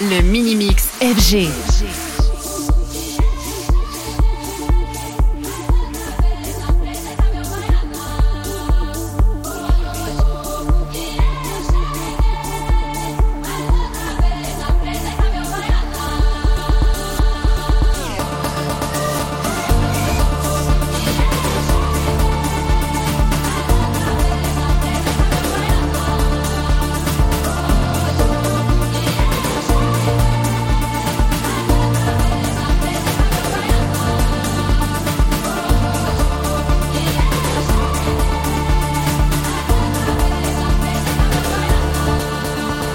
Le mini mix FG.